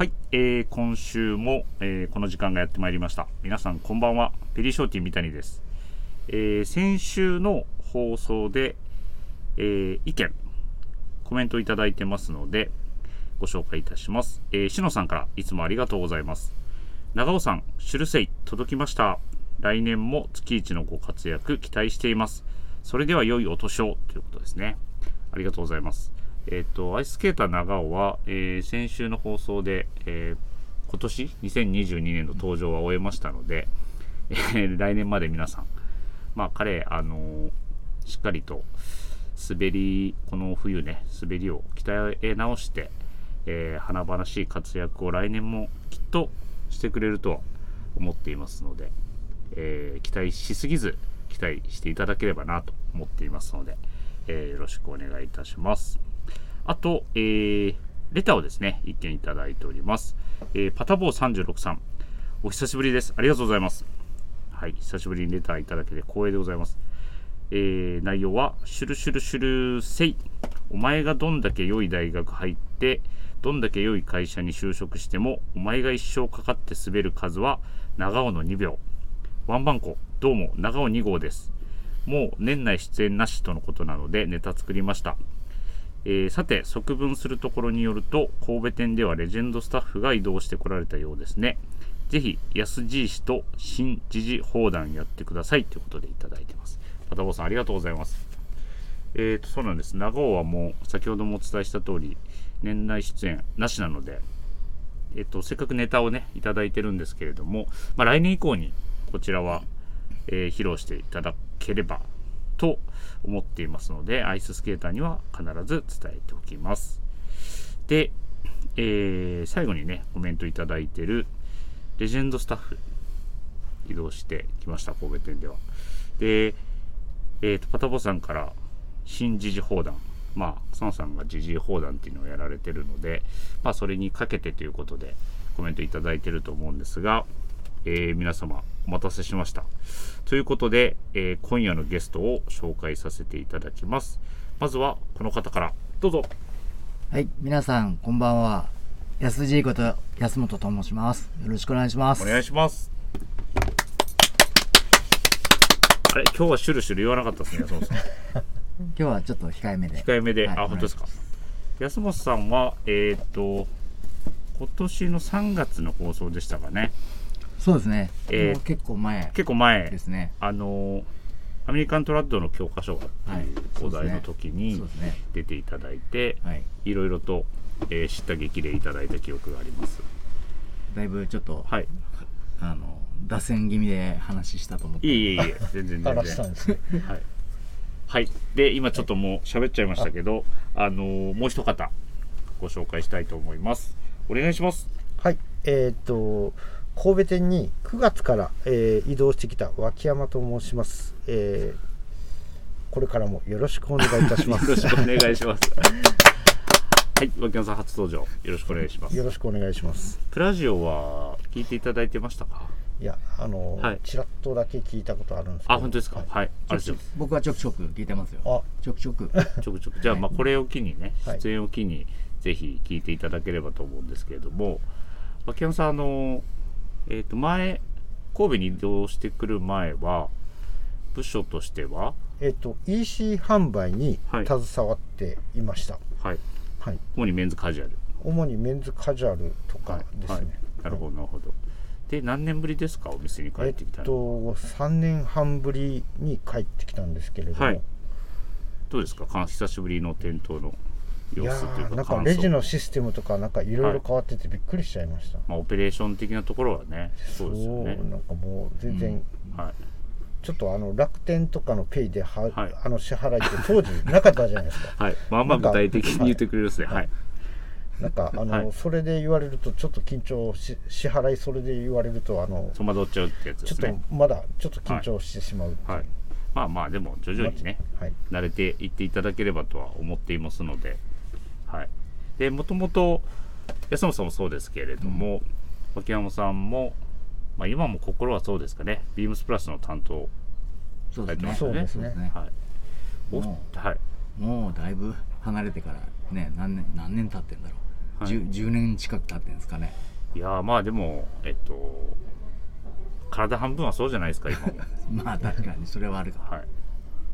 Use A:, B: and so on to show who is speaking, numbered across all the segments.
A: はい、えー、今週も、えー、この時間がやってまいりました。皆さんこんばんは。ペリーショーティー三谷です。えー、先週の放送で、えー、意見、コメントいただいてますので、ご紹介いたします。えー、しのさんからいつもありがとうございます。長尾さん、シュルセイ、届きました。来年も月一のご活躍期待しています。それでは良いお年をということですね。ありがとうございます。えっ、ー、と、アイススケーター長尾は、えー、先週の放送で、えー、今年2022年の登場は終えましたので、えー、来年まで皆さん、まあ彼、あの、しっかりと滑り、この冬ね、滑りを鍛え直して、えー、華々しい活躍を来年もきっとしてくれるとは思っていますので、えー、期待しすぎず、期待していただければなと思っていますので、えー、よろしくお願いいたします。あと、えー、レターをですね、一件いただいております。えー、パタボー36さん、お久しぶりです。ありがとうございます。はい、久しぶりにレターいただけて光栄でございます。えー、内容は、シュルシュルシュルせい。お前がどんだけ良い大学入って、どんだけ良い会社に就職しても、お前が一生かかって滑る数は、長尾の2秒。ワンバンコ、どうも、長尾2号です。もう年内出演なしとのことなので、ネタ作りました。えー、さて、側分するところによると、神戸店ではレジェンドスタッフが移動してこられたようですね。ぜひ、安爺氏と新時事砲弾やってくださいということでいただいてます。パタボさん、ありがとうございます。えーと、そうなんです。長尾はもう、先ほどもお伝えした通り、年内出演なしなので、えっ、ー、と、せっかくネタをね、いただいてるんですけれども、まあ、来年以降に、こちらは、えー、披露していただければと思っていますので、アイススケーターには必ず伝えておきます。で、えー、最後にね、コメントいただいてるレジェンドスタッフ、移動してきました、神戸店では。で、えっ、ー、と、パタボさんから新時事砲弾、まあ、草野さんが時事砲弾っていうのをやられてるので、まあ、それにかけてということでコメントいただいてると思うんですが、えー、皆様お待たせしました。ということで、えー、今夜のゲストを紹介させていただきます。まずはこの方からどうぞ。
B: はい、皆さんこんばんは。安爺こと安本と申します。よろしくお願いします。
A: お願いします。あれ今日はシュルシュル言わなかったですね、安本さん。今
B: 日はちょっと控えめで。
A: 控えめで、はい、あ、本当ですか。安本さんは、えっ、ー、と、今年の3月の放送でしたかね。
B: そうですね、えー、結構前
A: 結構前。ですね。あのアメリカントラッドの教科書がってい。うお題の時に出ていただいて、はい、いろいろと、えー、知った激励いただいた記憶があります。
B: だいぶちょっと、はい、あの脱線気味で話したと思って。いえ
A: いえいえ全然全然。はい、はい、で今ちょっともう喋っちゃいましたけどあのもう一方ご紹介したいと思います。お願いします。
C: はい。えー、っと神戸店に9月から、えー、移動してきた脇山と申します、えー、これからもよろしくお願いいたします。
A: よろしくお願いします。はい脇山さん初登場。よろしくお願いします。
C: よろしくお願いします。
A: プラジオは聞いていただいてましたか？
C: いやあの、はい、ちらっとだけ聞いたことあるんですけど。
A: あ本当ですか？はい、はい、あ
B: れ僕はちょくちょく聞いてますよ。あ。ちょくちょく。
A: ちょくちょく。じゃあ、まあこれを機にね出演を機に、ぜひ聞いていただければと思うんですけれども脇山さんあのえっ、ー、と、前、神戸に移動してくる前は、部署としては
C: えっ、ー、と、EC 販売に携わっていました。
A: はい。はい。主にメンズカジュアル。
C: 主にメンズカジュアルとかですね。はいはい、
A: なるほど、なるほど。で、何年ぶりですか、お店に帰ってきた
C: のえっと、3年半ぶりに帰ってきたんですけれども。はい、
A: どうですか、久しぶりの店頭の
C: 様子というかなんかレジのシステムとかなんかいろいろ変わっててびっくりしちゃいました、はい、
A: まあ、オペレーション的なところはねそうですよね。
C: なんかもう全然、うん、はい。ちょっとあの楽天とかのペイでは、はい、あの支払いって当時なかったじゃないですか。
A: はい。まあまあ具体的に言ってくれるですね。はい、
C: なんかあの、はい、それで言われるとちょっと緊張し支払いそれで言われるとあの
A: 戸惑っちゃうってやつ
C: ね。ちょっとまだちょっと緊張してしまう、
A: はい、はい、まあまあでも徐々にね、はい、慣れていっていただければとは思っていますのではい。でもともと安野さんもそうですけれども、うん、脇山さんも、まあ、今も心はそうですかね。ビームスプラスの担当
B: されてますよね。そうですね。はい。
A: もう、はい、
B: もうだいぶ離れてからね何年何年経ってんだろ
A: はい。
B: 10, 10年近く経ってるんですかね。
A: いやーまあでもえっと体半分はそうじゃないですか今も。
B: まあ確かにそれはあるか。
A: はい。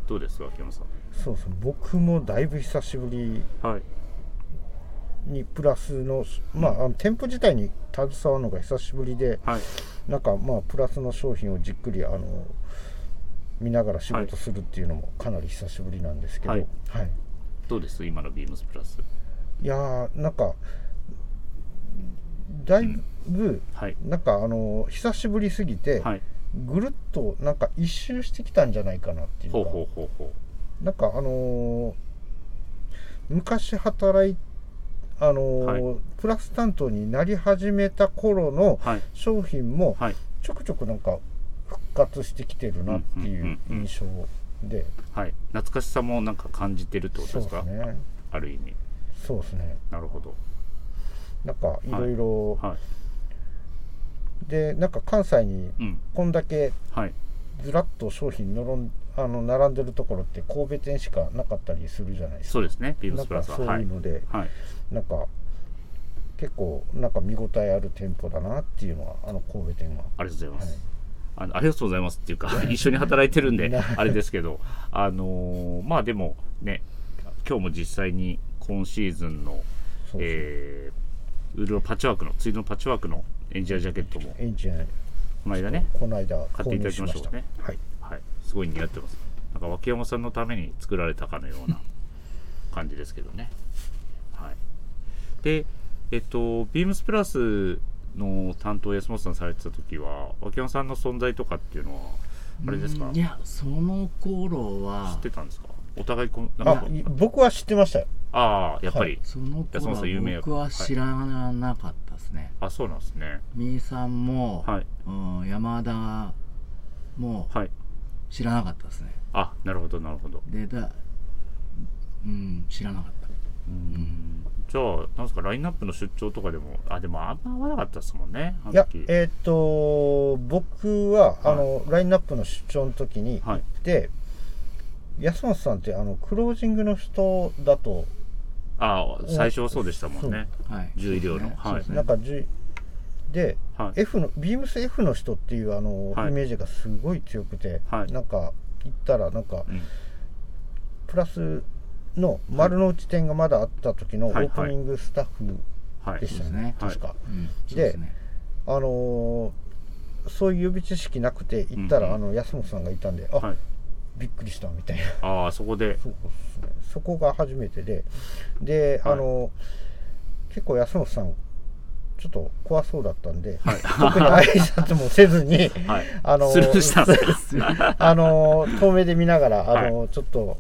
A: どうです秋山さん。
C: そうそう僕もだいぶ久しぶり
A: はい
C: にプラスのまああの店舗自体に携わるのが久しぶりで
A: はい。
C: なんかまあプラスの商品をじっくりあの見ながら仕事するっていうのもかなり久しぶりなんですけど、
A: は
C: はい。い
A: どうです？今のビームスプラス。
C: い、やーなんかだいぶ、
A: はい。
C: なんかあの久しぶりすぎて、
A: はい。
C: ぐるっとなんか一周してきたんじゃないかなっていうか
A: ほうほうほうほ
C: なんかあのー昔働いあのー
A: は
C: プラス担当になり始めた頃の商品も
A: はい。
C: ちょくちょくなんか復活してきてるなっていう印象で、
A: はい。懐かしさもなんか感じてるってことで
C: すすね。
A: ある意味。
C: そうですね。
A: なるほど。
C: なんかいろいろ
A: はい。
C: でなんか関西に
A: うん。
C: こんだけ
A: はい。
C: ずらっと商品のろんあの並んでるところって神戸店しかなかったりするじゃないですか。
A: そうですね。ビームスプラ
C: なんかそう
A: スははいいう
C: ので、
A: はい。
C: なんか結構なんか見応えある店舗だなっていうのはあの神戸店は。
A: ありがとうございます、
C: はい。
A: あのありがとうございますっていうか 一緒に働いてるんで
C: な
A: あれですけどあのーまあでもね今日も実際に今シーズンの
C: そ
A: えー、ウールのパッチワークのツイードのパッチワークのエンジニアジャケットも
C: エンジン
A: この間ね
C: この間
A: 買っていただきましょうね。
C: 購入しました。はい
A: はいすごい似合ってます。なんか脇山さんのために作られたかのような感じですけどね。はい。でえっとビームスプラスの担当安本さんされてた時は脇山さんの存在とかっていうのはあれですか？
B: うんいやその頃
A: 知
B: は
A: ってたんですか？お互いこうなんか
C: 僕は知ってましたよ。
A: ああやっぱり、
B: その
A: 安本
B: 頃
A: さん有名や
B: は僕は知らなかったですね、
A: あそうなんですね。
B: みーさんも、
A: はい。
B: うん、山田も
A: はい
B: 知らなかったですね。
A: あなるほどなるほど。
B: でだうん知らなかった。
A: うん。じゃあなんですかラインナップの出張とかでもあでもあんま合わなかったですもんね
C: いや
A: 時
C: えーっと僕は、
A: はい。
C: あのラインナップの出張の時に行
A: はい。
C: って、安本さんってあのクロージングの人だと
A: ああ最初はそうでしたもんね。
B: はい。
A: 重医療の。
B: ね。
A: はい。
C: なんかで、
A: はい。
C: F のビームス F の人っていうあの、
A: はい。
C: イメージがすごい強くて、
A: はい。
C: なんか行ったらなんか
A: うん。
C: プラスの丸の内店がまだあった時のオ
A: はい。
C: ープニングスタッフ
A: はい。
C: でしたよね、
B: はい。
C: 確か、
B: で
C: あのーそういう予備知識なくて行ったら、
A: うん
C: あの安本さんがいたんであ、
A: はい。
C: びっくりしたみたいな。
A: ああそこで。
C: そうですね。そこが初めてで。で、
A: はい。
C: あの結構安本さんちょっと怖そうだったんで、
A: はい。
C: 特に挨拶もせずに
A: はい。
C: あの あの遠目で見ながらあの、
A: は
C: ちょっと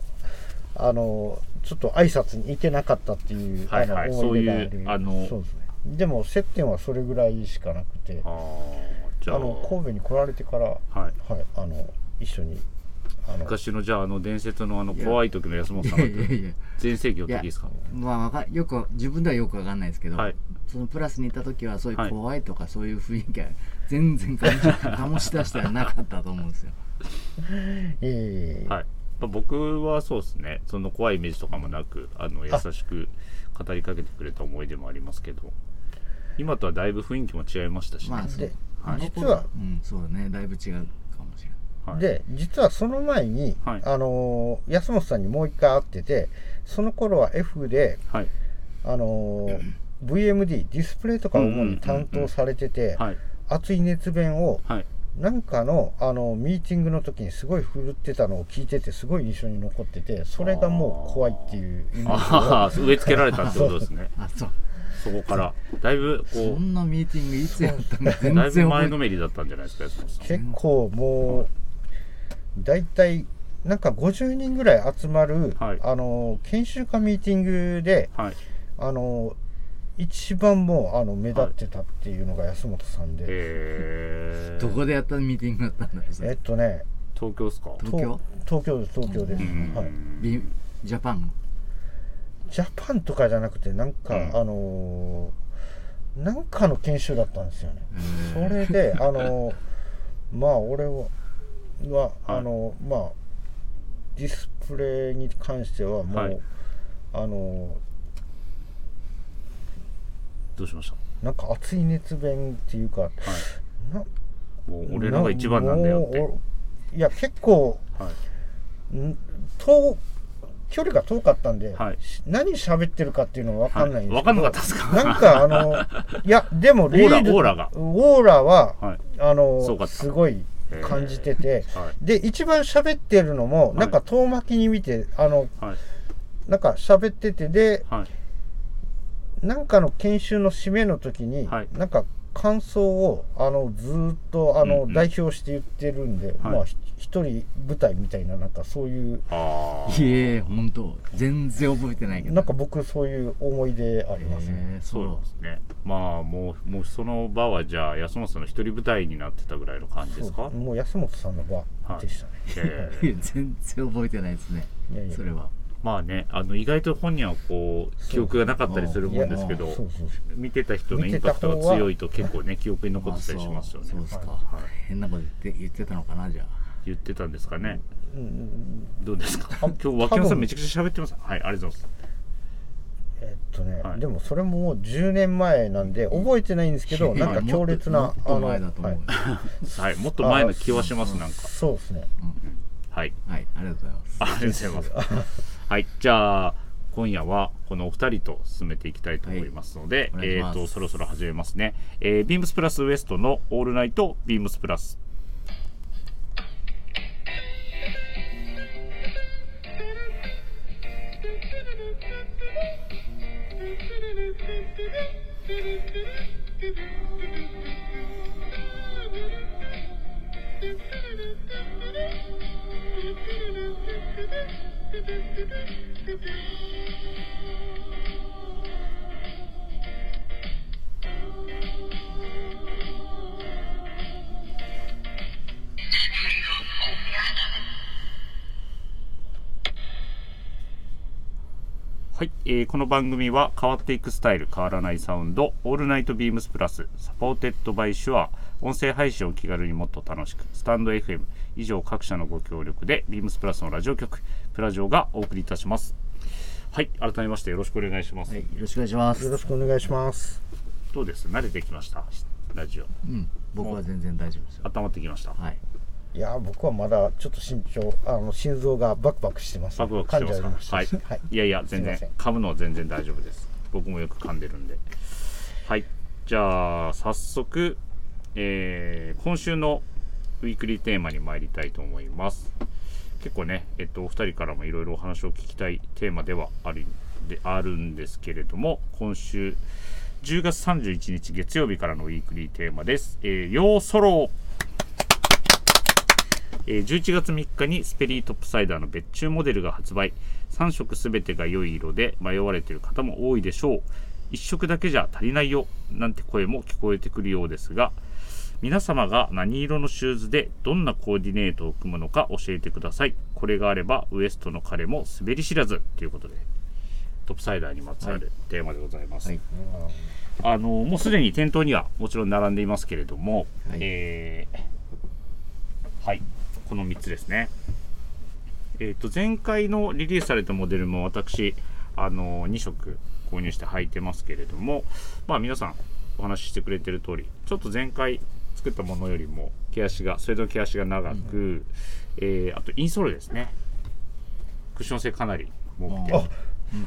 C: あのちょっと挨拶に行けなかったっていう、
A: はいはい。
C: あの思い出がある
A: あの
C: そうですね。でも接点はそれぐらいしかなくて
A: あ
C: の神戸に来られてから、はい、
A: はい
C: あの一緒に
A: 昔のじゃああの伝説のあの怖い時の安本
B: い
A: さん全盛期の時ですか？
B: まあわかよく自分ではよくわかんないですけど、
A: はい。
B: そのプラスにいた時はそうい
A: はい。う
B: 怖いとかそういう雰囲気は全然感じ 醸し出してはなかったと思うんですよ。
C: ええ。
A: はい。まあ僕はそうですね。その怖いイメージとかもなくあの優しく語りかけてくれた思い出もありますけど。今とはだいぶ雰囲気も違いましたしね、
B: まあそう。
C: で
B: あの
C: 実は
B: 頃うんそうだね。だいぶ違う
A: はい、
C: で実はその前に、
A: はい。
C: あの安本さんにもう一回会っててその頃は F で
A: はい。
C: あの VMD ディスプレイとかを主に担当されてて、
A: はい。
C: 熱い熱弁を
A: はい。
C: なんかのあのミーティングの時にすごい振るってたのを聞いててすごい印象に残っててそれがもう怖いっていうイメージ
A: ああ
C: を
A: 植え付けられたってことですね。
B: あ そう。
A: そこから。だいぶ
B: そ
A: こ
B: んなミーティングいつやったのか
A: うだいぶ前のめりだったんじゃないですか
C: 結構もう大体なんか50人ぐらい集まる、
A: はい。
C: あの研修家ミーティングで
A: はい。
C: あの一番もうあの目立ってたっていうのが安本さんで、
A: えー、
B: どこでやったミーティングだったんだろうそれ。
C: えっとね
A: 東京ですか？
B: 東京？
C: 東京です東京です、
A: うん。
C: はい、
B: ビジャパン？
C: ジャパンとかじゃなくてなんか、
A: うん。
C: あのーなんかの研修だったんですよね、それであのー まあ俺はは、
A: はい。
C: あのまあディスプレイに関してはもう、
A: はい。
C: あの
A: どうしまし
C: なんか熱い熱弁っていうか
A: たはい。
C: な
A: もう俺らが一番なんだよって。
C: いや結構
A: はい。
C: ん遠距離が遠かったんで、
A: はい。
C: し何喋ってるかっていうのは分かんないんですけど、
A: はい。分かんなかったですか？
C: なんかあのいやでも
A: オーラオーラが。
C: オーラは、
A: はい。
C: あのすごい感じてて。
A: はい。
C: で一番喋ってるのも
A: い。
C: なんか遠巻きに見てあの
A: はい。
C: なんか喋っててで
A: はい。
C: なんかの研修の締めの時に、
A: はい。
C: なんか感想をあのずーっとあの、
A: うんうん。
C: 代表して言ってるんで、
A: はい。
C: まあひ一人舞台みたいななんかそういう
A: ああ
B: いえ本当全然覚えてないけど。
C: なんか僕そういう思い出ありますね。
A: そう。ですね。まあもうもうその場はじゃあ安本さんの一人舞台になってたぐらいの感じですか？
C: もう安本さんの場でしたね。
A: え
B: いや。全然覚えてないですね。
C: いやいや。
B: それは
A: まあねあの意外と本人はこう記憶がなかったりするもんですけど見てた人のインパクトが強いと結構ね記憶に残ってたりしますよね
B: あそうそうですか、
A: はい。
B: 変なこと言って言ってたのかなじゃあ。
A: 言ってたんですかね。
C: うんうん
A: どうですか？
C: あ
A: 今日脇野さんめちゃくちゃ喋ってます。はいありがとうございます。
C: えっとね、
A: はい。
C: でもそれももう10年前なんで覚えてないんですけど、なんか強烈な
B: もっともっと前だと思う。よ
C: はい。
A: はいもっと前の気はしますなんか。
C: そうですね。
A: はい。
B: はい、ありがとうございます。
A: あありがとうございます。はい、じゃあ今夜はこのお二人と進めていきたいと思いますので、えっ、
B: はいお願いします
A: とそろそろ始めますね。えー、ビームスプラスウエストのオールナイトビームスプラス。はい、えーこの番組は変わっていくスタイル変わらないサウンドオールナイトビームスプラス supported by シュア音声配信を気軽にもっと楽しくスタンド FM 以上各社のご協力でビームスプラスのラジオ局プラジオがお送りいたします。はい改めましてよろしくお願いします、
B: はい、よろしくお願いします。
C: よろしくお願いします。
A: どうです？慣れてきました？ラジオ。
B: うん僕は全然大丈夫ですよ。
A: 温まってきました？
B: はい。
C: いや僕はまだちょっと身長あの心臓がバクバクしてます。
A: バクバクしてますか？
C: 感じあ
A: はい。
C: はい。
A: いやいや全然噛むのは全然大丈夫です。僕もよく噛んでるんで。はい。じゃあ早速、えー今週のウィークリーテーマに参りたいと思います結構ねえっとお二人からもいろいろお話を聞きたいテーマではあるであるんですけれども今週10月31日月曜日からのウィークリーテーマです、えー、ようソロえー11月3日にスペリートップサイダーの別注モデルが発売。3色すべてが良い色で迷われている方も多いでしょう。1色だけじゃ足りないよなんて声も聞こえてくるようですが皆様が何色のシューズでどんなコーディネートを組むのか教えてください。これがあればウエストの彼も滑り知らず。ということでトップサイダーにまつわるテーマでございます、
B: はい。
A: あのもうすでに店頭にはもちろん並んでいますけれども、
B: はい。
A: えーはい。この3つですね。えっ、と前回のリリースされたモデルも私あの2色購入して履いてますけれどもまあ皆さんお話ししてくれてる通りちょっと前回作ったものよりも毛足がそれの毛足が長く、えーあとインソールですね。クッション性かなり重くて
C: あ
B: 本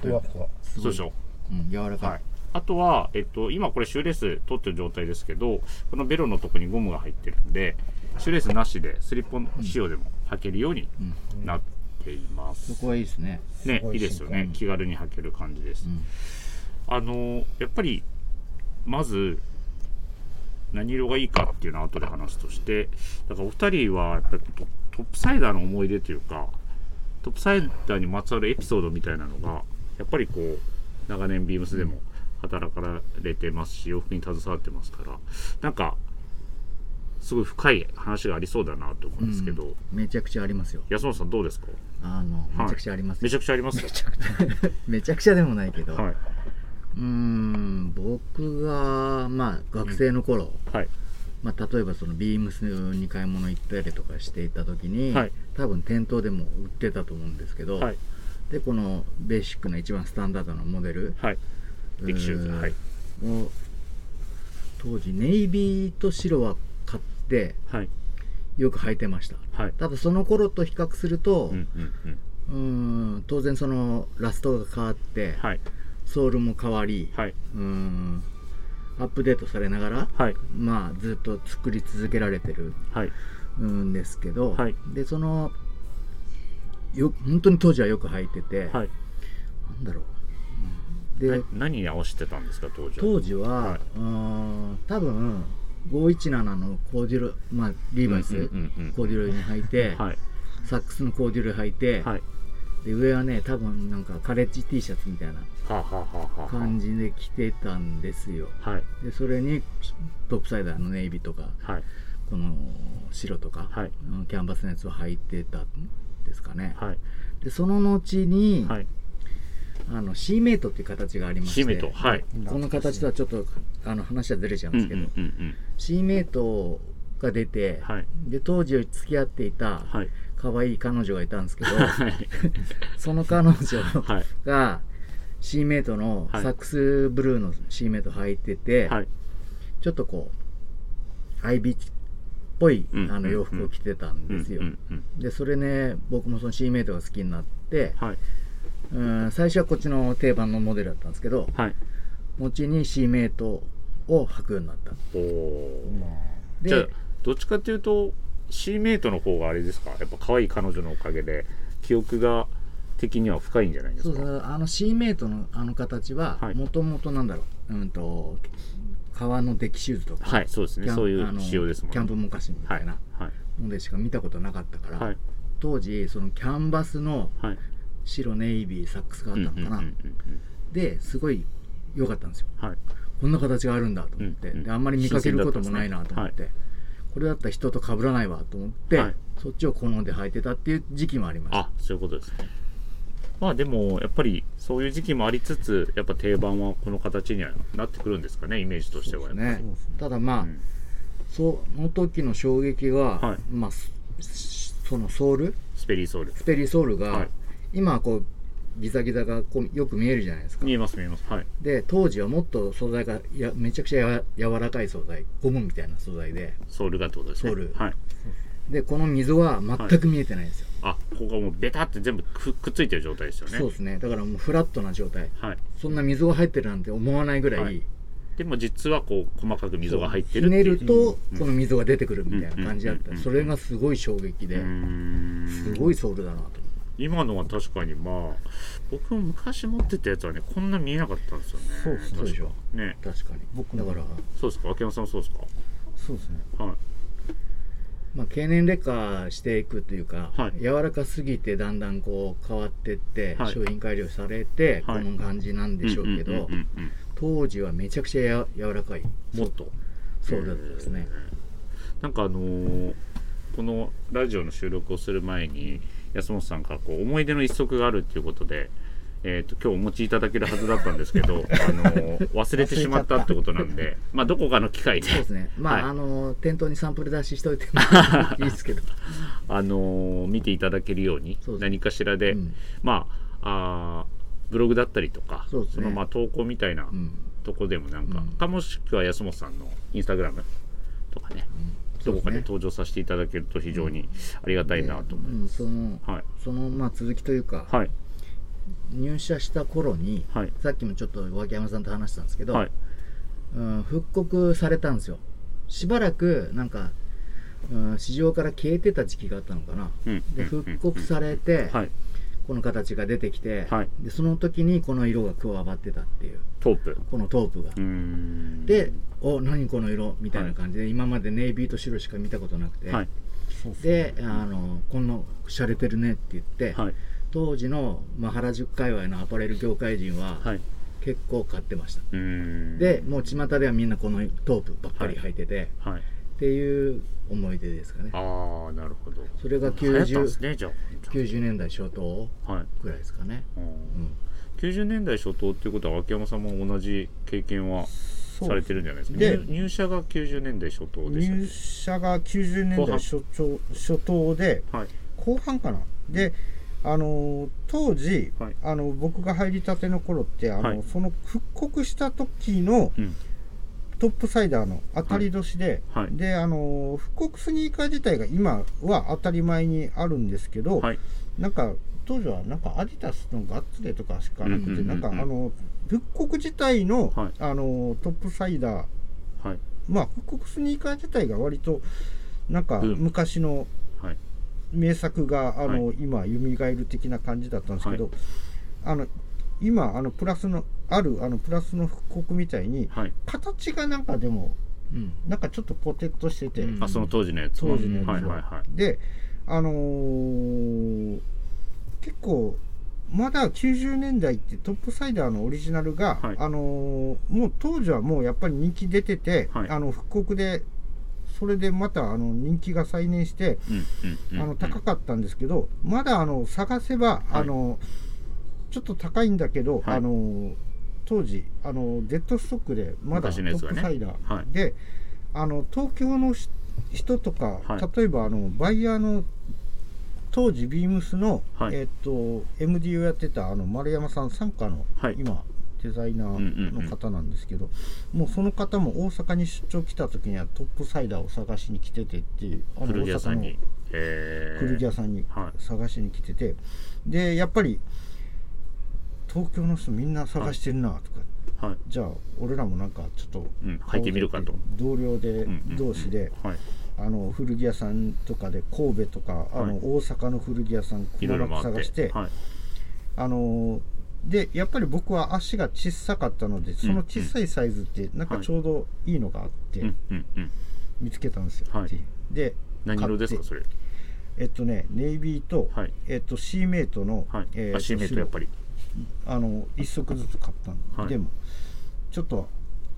B: 当。
A: そうでしょ？
B: うん、柔らかい、
A: はい、あとは、えっと、今これシューレース取ってる状態ですけどこのベロのとこにゴムが入ってるんでシューレースなしでスリッポン仕様でも履けるように
B: うん。
A: なっています、
B: そこはいいですね。
A: ね
C: い
A: いいですよね。
B: うん
A: 気軽に履ける感じです、
B: うん。
A: あのやっぱりまず何色がいいかっていうのは後で話すとしてだからお二人はやっぱりトトップサイダーの思い出というかトップサイダーにまつわるエピソードみたいなのがやっぱりこう長年ビームスでも働かれてますし洋服に携わってますからなんかすごい深い話がありそうだなと思うんですけど、
B: うん。めちゃくちゃありますよ。
A: 安本さんどうですか？
B: あの
A: はい。
B: めちゃくちゃありますよ、
A: めちゃくちゃあります？か
B: めちゃくちゃでもないけど、
A: は
B: うーん僕がまあ学生の頃、
A: いはい。
B: まあ、例えばそのビームスに買い物行ったりとかしていた時に、
A: はい。
B: 多分店頭でも売ってたと思うんですけど、
A: はい。
B: でこのベーシックな一番スタンダードなモデル、
A: はい。デッキシューズはい。
B: もう当時ネイビーと白は買って
A: はい。
B: よく履いてました。
A: はい。
B: ただその頃と比較すると
A: うんうんうん。
B: うーん当然そのラストが変わって
A: はい
B: ソールも変わり
A: はい。う
B: ーんアップデートされながら
A: はい。
B: まあずっと作り続けられてる
A: はい。
B: んですけど、
A: はい。
B: でそのよ本当に当時はよく履いてて、
A: はい。
B: なんだろう、うんで
A: な何に合わせてたんですか当時は？
B: 当時は、
A: はい。う
B: ーん多分517のコーデュロまあリーバイス、
A: うんうん
B: コーデュロイに履いて、
A: はい。
B: サックスのコーデュロイ履いて、
A: はい。
B: で上はね多分なんかカレッジ T シャツみたいな感じで着てたんですよ。
A: はい。
B: でそれにトップサイダーのネイビーとか
A: はい。
B: この白とか、
A: はい。
B: うんキャンバスのやつを履いてたんですかね、
A: はい。
B: でその後に、
A: はい。
B: あの C メイトっていう形がありまして
A: シメとはい。
B: この形とはちょっとあの話はずれちゃうん
A: うんうん
B: ですけど、
A: うんうん。
B: C メイトが出て、
A: はい。
B: で当時付き合っていた
A: はい。
B: 可愛い彼女がいたんですけど、
A: はい。
B: その彼女
A: はい
B: が C メイトの
A: はい。
B: サックスブルーの C メイト履いてて、
A: はい。
B: ちょっとこうアイビーっぽい
A: うん。
B: あの洋服を着てたんですよ、
A: うん。うん。うん。
B: でそれね僕もその C メイトが好きになって、
A: はい。
B: うん最初はこっちの定番のモデルだったんですけど
A: はい。
B: 後に C メイトを履くようになった。
A: じゃあ
B: で
A: どっちかっていうと C メイトの方があれですか？やっぱ可愛い彼女のおかげで記憶が的には深いんじゃないです
B: そう
A: か
B: そう。あの C メイトのあの形は
A: はい。
B: もともとなんだろう、うんと革のデッキシューズとか、
A: はいそうですね。そういう仕様ですもんね。
B: キャンプモカシンみ
A: はい
B: たいな
A: はい
B: のでしか見たことなかったから、
A: はい。
B: 当時そのキャンバスの
A: はい。
B: 白ネイビーサックスがあったのかな、ですごい良かったんですよ。
A: はい。
B: こんな形があるんだと思って、
A: うんうん
B: であんまり見かけることもないなと思って、これだったら人と被らないわと思って、
A: はい。
B: そっちを好んで履いてたっていう時期もありました。
A: あそういうことですねまあでもやっぱりそういう時期もありつつやっぱ定番はこの形にはなってくるんですかねイメージとしては
B: ね。ただまあ、
A: うん。
B: その時の衝撃は、
A: はい。
B: まあそそのソール？
A: スペリーソール。
B: スペリーソールが、
A: はい。
B: 今はこうギザギザがこうよく見えるじゃないですか。
A: 見えます見えます。はい。
B: で当時はもっと素材がやめちゃくちゃや柔らかい素材ゴムみたいな素材で。
A: ソールがってことですね。
B: ソール。
A: はい。
B: でこの溝は全く見えてないんですよ、
A: あここがもうベタって全部くくっついてる状態ですよね。
B: そうですね。だからもうフラットな状態。
A: はい。
B: そんな溝が入ってるなんて思わないぐらい、
A: はい。でも実はこう細かく溝が入ってる
B: ひねると
A: うん
B: この溝が出てくるみたいな感じだった。
A: うん
B: それがすごい衝撃で。
A: うーん。
B: すごいソールだなと
A: 今のは確かにまあ僕も昔持ってたやつはねこんな見えなかったんですよね。
C: そうですね。
B: そうでしょ。
A: 確かね。
B: 確かに。
C: 僕も。
B: だから。
A: そうですか？秋山さんもそうですか？
C: そうですね。
A: はい
B: まあ、経年劣化していくというか、
A: はい。
B: 柔らかすぎてだんだんこう変わってって、
A: はい。
B: 商品改良されて、
A: はい。
B: この感じなんでしょうけど、当時はめちゃくちゃや柔らかい。
A: もっと。
B: ソールだったですね、
A: なんかあのーこのラジオの収録をする前に安本さんからこう思い出の一足があるっていうことで、えー、と今日お持ちいただけるはずだったんですけど、あのー忘れてしまったってことなんで、まあ、どこかの機会で。
B: そうですね。まあ、
A: はい。
B: あの店頭にサンプル出ししといても いいですけど。
A: あのー見ていただけるように何かしらで、
B: うん。
A: まああーブログだったりとか
B: そね。
A: のまあ投稿みたいな
B: うん。
A: とこでもなんか、
B: うん。
A: かもしくは安本さんのインスタグラムとかね、どこかで登場させていただけると非常にありがたいなと思います。
B: うん。その
A: はい。
B: そのまあ続きというか、
A: はい
B: 入社した頃に、
A: はい。
B: さっきもちょっと脇山さんと話したんですけど、
A: はい。
B: うん、復刻されたんですよ。しばらくなんか、うん、市場から消えてた時期があったのかな、
A: うん
B: で
A: うん
B: 復刻されて、
A: はい。
B: この形が出てきて、
A: はい。
B: でその時にこの色が加わってたっていう。
A: トープ。
B: このトープが、でお何この色みたいな感じで、今までネイビーと白しか見たことなくて、
C: ですね。
B: であのこんな洒落てるねって言って、
A: はい
B: 当時の、まあ、原宿界隈のアパレル業界人は
A: はい。
B: 結構買ってました、
A: うーん。
B: でもう巷ではみんなこのトープばっかり履いてて、
A: はい。
B: っていう思い出ですかね。
A: ああなるほど。
B: それが
A: 流行ったんです
B: 90
A: ねじゃあ。
B: 90年代初頭
A: はい。
B: ぐらいですかね、
A: うん。
B: うん、
A: 90年代初頭っていうことは秋山さんも同じ経験はされてるんじゃないですか？
C: で
A: 入入社が90年代初頭でしたっ
C: 入社が90年代初頭初頭で
A: けはい。
C: 後半かな。であの当時、
A: はい。
C: あの僕が入りたての頃ってあの、
A: はい。
C: その復刻した時の
A: うん。
C: トップサイダーの当たり年で、
A: はい。
C: であの復刻スニーカー自体が今は当たり前にあるんですけど、
A: はい。
C: なんか当時はなんかアディダスのガッツレーとかしかなくて、
A: うんうんうんうん。
C: なんかあの復刻自体の、
A: はい。
C: あのトップサイダー
A: はい。
C: まあ復刻スニーカー自体が割となんか昔の
A: はい
C: 名作があの、
A: は
C: 今蘇る的な感じだったんですけど、
A: はい。
C: あの今あのプラスのあるあのプラスの復刻みたいに
A: はい。
C: 形がなんかでも
B: うん。
C: なんかちょっとポテッとしてて、
B: うん。
A: あその当時のやつ
C: 当時のやつは
A: はいはいはい。
C: であのー結構まだ90年代ってトップサイダーのオリジナルが、
A: はい。
C: あのーもう当時はもうやっぱり人気出てて、
A: はい。
C: あの復刻でそれでまたあの人気が再燃して、あの高かったんですけど、まだあの探せば、あのちょっと高いんだけど、
A: はい。
C: あの当時あのデッドストックでまだトップサイダー、
A: はい。
C: であの東京のし人とか、
A: はい。
C: 例えばあのバイヤーの当時ビームスの、
A: はい。
C: えっと MD をやってたあの丸山さん傘下の、
A: はい。
C: 今デザイナーの方なんですけど、もうその方も大阪に出張来た時にはトップサイダーを探しに来ててっていうあの
A: 古着屋さんに。
C: 大阪の
A: へー。
C: 古着屋さんに
A: はい。
C: 探しに来てて、でやっぱり東京の人みんな探してるなとか、
A: はい。
C: じゃあ俺らもなんかちょっと
A: うん履いてみるかと。
C: 同僚で同士で、
A: はい。
C: あの古着屋さんとかで神戸とかあの、
A: はい。
C: 大阪の古着屋さん探してて、
A: はい。
C: あのでやっぱり僕は足が小さかったのでその小さいサイズってなんかちょうどいいのがあって見つけたんですよ、
A: はい。
C: で
A: 何色ですかそれ？
C: えっとねネイビーと、
A: はい。
C: えっと C メイトの、
A: はい。
C: えー
A: あ C メイトやっぱり。
C: あの一足ずつ買ったの、
A: はい。
C: でもちょっと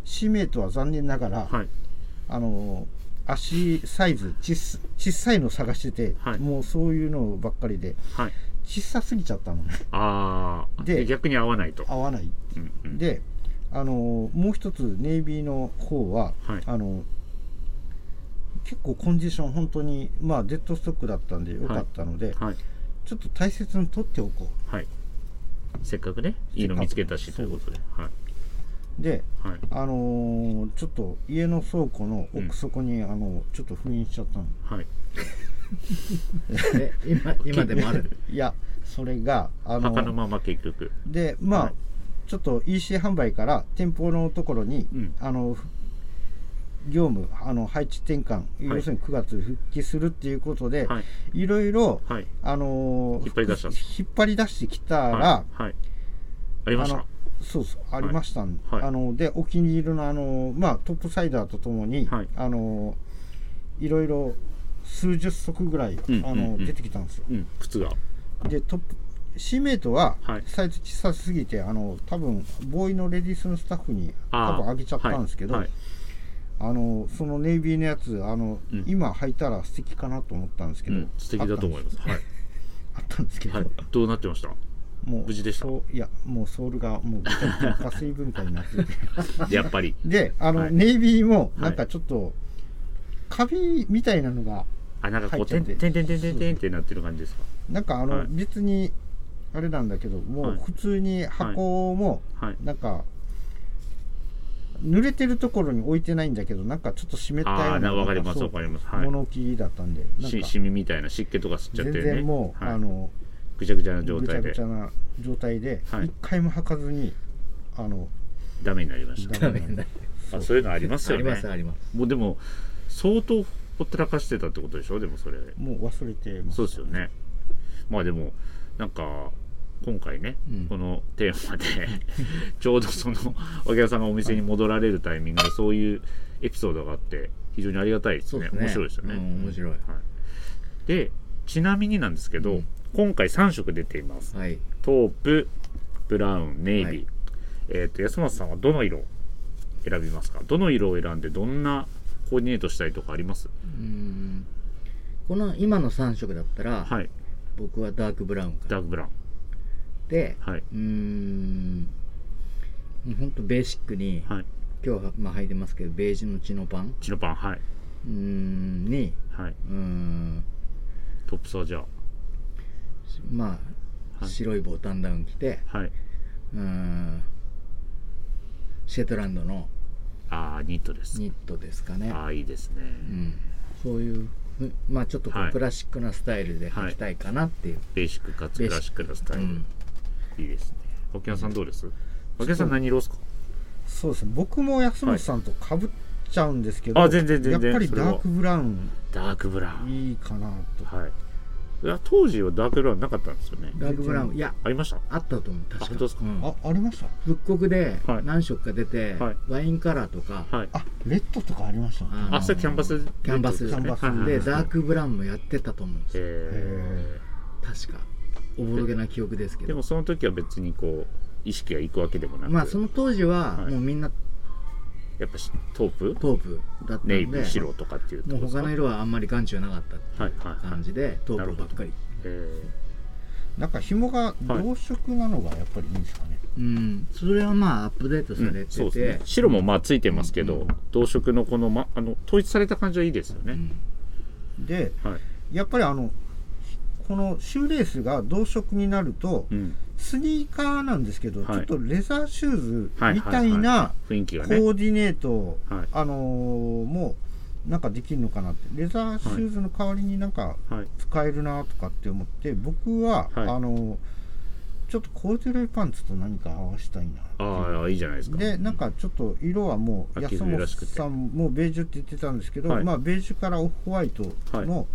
C: C メイトは残念ながら、
A: はい。
C: あの足サイズちっす小さいの探してて、
A: はい。
C: もうそういうのばっかりで
A: はい
C: 小さすぎちゃったのね。
A: ああ
C: で
A: で逆に合わないと。
C: 合わない。
A: うんうん。
C: であのもう一つネイビーの方は、
A: はい。
C: あの結構コンディション本当にまあデッドストックだったんでよかったので、
A: はい。
C: ちょっと大切に取っておこ
A: はい。せっかくねいいの見つけたしということで。はい。う
C: で
A: はい。
C: あのーちょっと家の倉庫の奥底に、あのちょっと封印しちゃったの。
A: はい
B: え今今でもある？
C: いやそれがあの
A: 墓のまま結局。
C: でまあ、
A: はい。
C: ちょっと EC 販売から店舗のところに、
A: うん。
C: あの業務あの配置転換、要するに9月復帰するっていうことで、
A: はい。
C: いろいろ
A: はい。
C: あのー
A: 引っ張り出し
C: 引っ張り出してきたら、
A: はい。はい。ありました。
C: そうそうありましたん、
A: はい。
C: あのでお気に入りのあの、まあ、トップサイダーとともに、
A: はい。
C: あのいろいろ数十足ぐらい、
A: うん
C: あの
A: うんうん。
C: 出てきたんですよ。
A: うん靴が。
C: でトップ C メイトは
A: はい。
C: サイズ小さすぎて、あの多分ボーイのレディースのスタッフに多分あげちゃったんですけど、
A: はいはい。
C: あのそのネイビーのやつあの、
A: うん。
C: 今履いたら素敵かなと思ったんですけど、
A: うん素敵だと思います。はい。
C: あったんですけど、
A: はい。どうなってました？
C: もう
A: 無事でした？
C: いやもうソールがもう豚肉の加水分解になってて。
A: やっぱり。
C: であの、
A: はい。
C: ネイビーも
A: はい。
C: なんかちょっと、カビみたいなのが
A: あなんかこうて。ん
C: て
A: てんてんてんてんてんってなってる感じですか？
C: なんかあの、
A: はい。
C: 別にあれなんだけども
A: はい。
C: う普通に箱も
A: はい。
C: なんか濡れてるところに置いてないんだけどなんかちょっと湿ったような
A: あーなわかりますわかります。はい。
C: 物置だったんでなんか。
A: しシミみたいな湿気とか吸っちゃっ
C: 全
A: てるね
C: 然もう、
A: はい。
C: あの
A: ぐちゃぐちゃな状
C: ぐちゃ
A: 態で
C: ぐちゃな状態で
A: はい。
C: 一回も履かずにあの
A: ダメになりました。
C: ダメなんだ
A: あそういうのあります
B: ありますあります。
A: もうでも相当ほったらかしてたってことでしょ？でもそれ。
C: もう忘れてます。
A: そうですよね。まあでもなんか今回ね、
B: うん。
A: このテーマで ちょうどそのお客さんがお店に戻られるタイミングでそういうエピソードがあって非常にありがたいですね。
B: ね。
A: 面白いですよね、
B: うん面白い。
A: はい、でちなみになんですけど、
B: うん。
A: 今回3色出ています。
B: はい。
A: トープブラウンネイビー、
B: はい。
A: えっ、と安松さんはどの色を選びますか？どの色を選んでどんなコーディネートしたいとかあります？
B: うん。この今の3色だったら、
A: はい。
B: 僕はダークブラウンか
A: ダークブラウン。
B: で
A: はい。う
B: ーん。もうほんとベーシックに、
A: はい。
B: 今日はまあ履いてますけどベージュのチノパン。
A: チノパンはい。う
B: ーんに
A: はい。う
B: ーん。
A: トップスはじゃあ。
B: まあ、
A: はい。
B: 白いボタンダウン着て
A: はい。
B: うーん。シェトランドの
A: ああ、ニットです。
B: ニットですかね。
A: ああ、いいですね。
B: うん、そういうふまあちょっとクラシックなスタイルで履きたいかなっていう、
A: ベーシックかつクラシックなスタイル。
B: うん。
A: いいですね。脇山さんどうです？脇山さん何色ですか？
C: そうですね。僕も安本さんとかぶっちゃうんですけど、
A: あ全然全然
C: やっぱりダークブラウン。
A: ダークブラウン。
C: いいかなと。
A: はい。いや当時はダークブラウンなかったんですよね。
B: ダークブラウンいや
A: ありました？
B: あったと思う確か。
A: あ本当ですか？
B: うん。
C: あありました？
B: 復刻で
A: はい。
B: 何色か出て、
A: はい。
B: ワインカラーとか、
A: はい。
C: あレッドとかありました？ね
B: あ
A: あ、それキャンバス
B: キャンバス
A: ね。
C: キャンバス
A: はいはいはい。
B: でダークブラウンもやってたと思うんですよ。
A: え
B: 確か。おぼろげな記憶ですけ
A: ーで
B: ど
A: もその時は別にこう意識がいくわけでもなく。
B: まあその当時は
A: はい。
B: もうみんな
A: やっぱしトープ？
B: トープだったんで。
A: ネイビー白とかっていうと
B: もう他の色はあんまり眼中なかったって
A: はいはいはい。
B: 感じでトープばっかり。
A: え
C: なんか紐が同色なのがやっぱりいいんですかね、
B: うん。それはまあアップデートさ
A: ー
B: れてて、
A: そうですね。白もまあついてますけど、
B: うん。
A: 同色のこの,、ま、あの統一された感じはいいですよね、
C: で
A: はい、
C: やっぱりあのこのシューレースが同色になると、
A: うん、
C: スニーカーなんですけど、
A: はい。
C: ちょっとレザーシューズ
A: はい
C: みたいなコ
A: 雰囲気がね。
C: ーディネート、
A: はい。
C: あのーもうなんかできるのかなって。レザーシューズの代わりになんか
A: はい。
C: 使えるなとかって思って僕は、
A: はい。
C: あのーちょっとコーデュロイパンツと何か合わせたいな
A: ああいいじゃないですか。
C: でなんかちょっと色はもう
A: 秋
C: 安本さんもベージュって言ってたんですけど、
A: はい。
C: まあベージュからオフホワイトの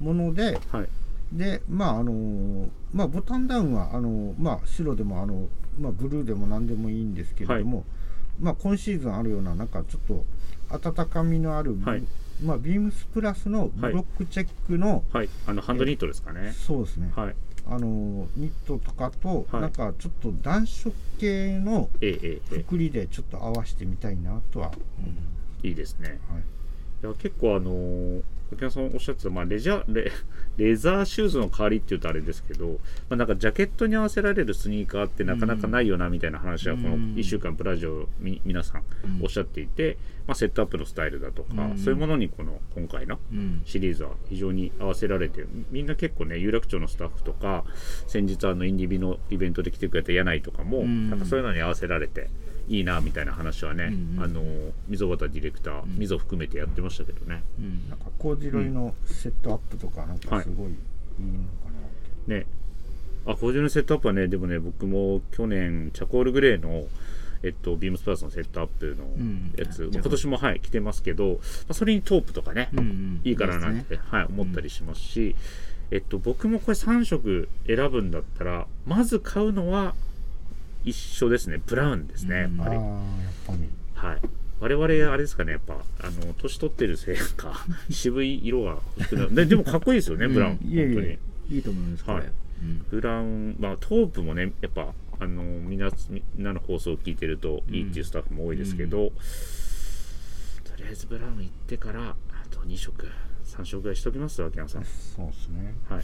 C: もので、
A: はい
C: でまああのーまあボタンダウンはあのーまあ白でもあのまあブルーでも何でもいいんですけれども、まあ今シーズンあるようななんかちょっと温かみのある、
A: はい。
C: まあビームスプラスのブロックチェックの、
A: はい。あのハンドニットですかね。
C: そうですね、
A: はい。
C: あのーニットとかと、
A: はい。
C: なんかちょっと暖色系の
A: えええええ
C: くくりでちょっと合わせてみたいなとは、
A: えいいですね。
C: はい。
A: いや結構あのー沖縄さんおっしゃってた、まあ、レジャー レレザーシューズの代わりっていうとあれですけど、まあ、なんかジャケットに合わせられるスニーカーってなかなかないよなみたいな話はこの
B: うん
A: 1週間プラジオみ皆さん
B: うん
A: おっしゃっていて、まあ、セットアップのスタイルだとか、
B: うん。
A: そういうものにこの今回の
B: うん。
A: シリーズは非常に合わせられてみんな結構ね有楽町のスタッフとか先日あのインディビのイベントで来てくれた柳井とかも、
B: うん。
A: なんかそういうのに合わせられていいなみたいな話はね、
B: うんうん。
A: あの溝端ディレクター
B: ん。
A: 溝含めてやってましたけどね。
B: うん。
C: なんかコーディロイのセットアップとかなんかすごいいいのかなって、
A: ね。あコーデュのセットアップはねでもね僕も去年チャコールグレーのえっと、ビームスプラスのセットアップの
B: ん
A: やつ、
B: うん。
A: まあ今年もはい着てますけど、まあ、それにトープとかね、
B: うんうん。
A: いいかななんて、
B: ね。
A: はい、思ったりしますし、えっと、僕もこれ3色選ぶんだったらまず買うのは一緒ですね。ブラウンですねやっぱり、はい。我々あれですかねやっぱあの年取ってるせいか 渋い色が欲しくなる。ででもかっこいいですよね、ブラウン本当に。
B: いいと思います
A: はい。
B: うん。
A: ブラウン、まあ、トープもねやっぱあのみんなみんなの放送を聞いてるといいっていうスタッフも多いですけど、とりあえずブラウン行ってからあと2色3色ぐらいしときます秋山さん。
C: そうですね。
A: はい。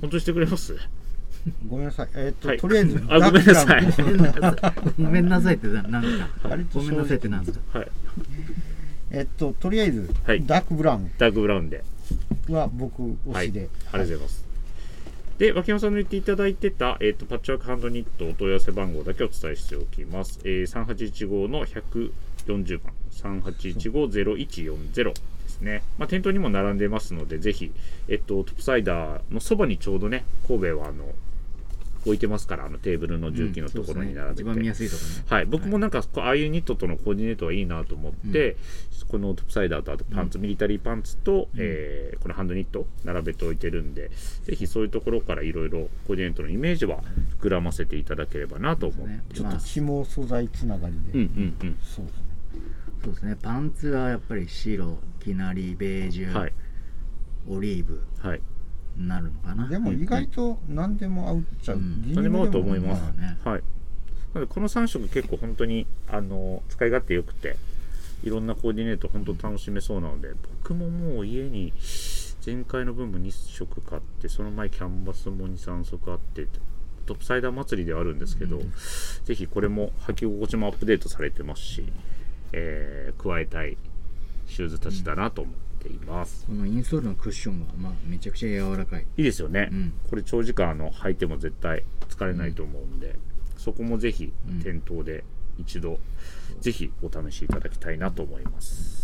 A: 本当にしてくれます？
C: ごめんなさい。えーっと、
A: はい。
C: とりあえず
A: あごめんなさい。
B: ごめんなさいってななんか？
C: 割と
B: ごめんなさいってなんですか？
A: はい。
C: えっととりあえず、
A: はい。
C: ダークブラウン。
A: ダークブラウンで。
C: は僕推しで、
A: はい、ありがとうございます。で、脇山さんの言っていただいてた、えー、とパッチワークハンドニットお問い合わせ番号だけお伝えしておきます。えー、3815の140番、3815-0140ですね。まあ、店頭にも並んでますので、ぜひ、えっ、と、トップサイダーのそばにちょうどね、神戸はあの置いてますから、あのテーブルの什器のところに並べて。
B: 一番見やすいところね。
A: はい、僕もなんかこうああいうニットとのコーディネートはいいなと思って、このトップサイダーとあとパンツ、ミリタリーパンツと、えーこのハンドニット並べておいてるんでぜひそういうところからいろいろコーディネートのイメージは膨らませていただければなと思って、
C: ちょっと
B: まあ。
C: 紐素材つながりで、
A: うんうんうん。
C: そうですね。
B: そうですね。パンツはやっぱり白きなりベージュ、
A: はい。
B: オリーブ。
A: はい。
B: になるのかな。
C: でも意外と何でも合うっちゃう、
B: うん。
A: 何でも合うと思います、
B: まあね。
A: はい。なのでこの3色結構本当にあの使い勝手よくていろんなコーディネート本当楽しめそうなので僕ももう家に前回の分も2色買ってその前キャンバスも23足あってトップサイダー祭りではあるんですけど、ぜひこれも履き心地もアップデートされてますし、えー加えたいシューズたちだなと思ってています。
B: このインソールのクッションが、まあ、めちゃくちゃ柔らかい。
A: いいですよね、
B: うん。
A: これ長時間あの履いても絶対疲れないと思うんで、そこもぜひ
B: うん。
A: 店頭で一度、ぜひお試しいただきたいなと思います。はい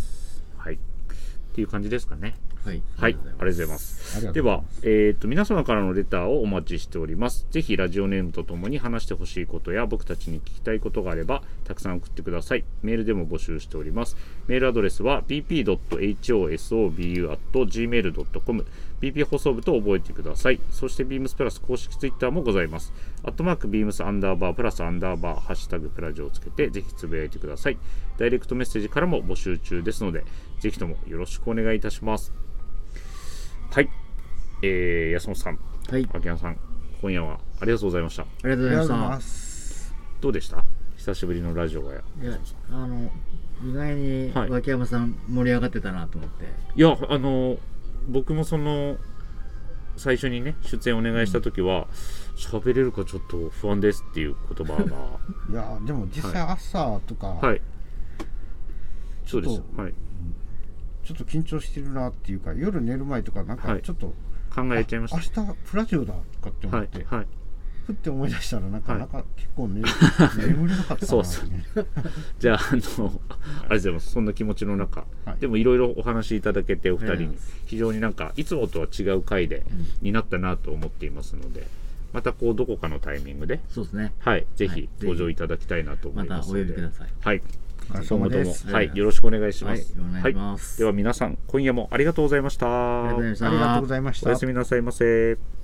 A: っていう感じですかね
B: はい
A: はい、ありがとうございます。ではえっ、と、皆様からのレターをお待ちしております。ぜひ、ラジオネームとともに話してほしいことや、僕たちに聞きたいことがあれば、たくさん送ってください。メールでも募集しております。メールアドレスは、bp.hosobu.gmail.com、bp 放送部と覚えてください。そして、beams プラス公式ツイッターもございます。アットマーク beams アンダーバープラスアンダーバー、ハッシュタグプラジオをつけて、ぜひつぶやいてください。ダイレクトメッセージからも募集中ですので、ぜひともよろしくお願いいたします。はい。えー、安本さん、
B: はい
A: 秋山さん、今夜はありがとうございました。
B: ありがとうございま
C: す
A: どうでした？久しぶりのラジオがや。
B: たいやあの意外に
A: はい
B: 脇山さん盛り上がってたなと思って、
A: いや、あの、僕もその、最初にね、出演お願いした時は、喋、れるかちょっと不安ですっていう言葉が、
C: いやでも実際朝とか、
A: はい。そうです
C: ちょっ。と
A: はい。
C: ちょっと緊張してるなっていうか夜寝る前とかなん
A: はい。
C: かちょっと、
A: 考えちゃいまし
C: あ明日プラジオだとかって
A: た。
C: 思って、。
A: はいはい。
C: ふって思い出したらなんか、
A: はい。
C: なんか結構、ね、眠れなかったな
A: そうそう じゃあ、あの、ありがとうございます。そんな気持ちの中、
C: はい。
A: でもいろいろお話しいただけて、お二人に。非常になんか、いつもとは違う回で、になったなと思っていますので、またこう、どこかのタイミングで、
B: そうですね。
A: はい、ぜ
B: はい。
A: ひ。登場いただきたいなと思
B: またお
A: いますので、
B: 呼びください。
A: はい。今後とも
C: 様です、
A: はい、よろしくお願いします。
B: はい
A: では皆さん、今夜もありがとうございました。
B: ありがとうございました
C: ありがとうございました
A: おやすみなさいませ。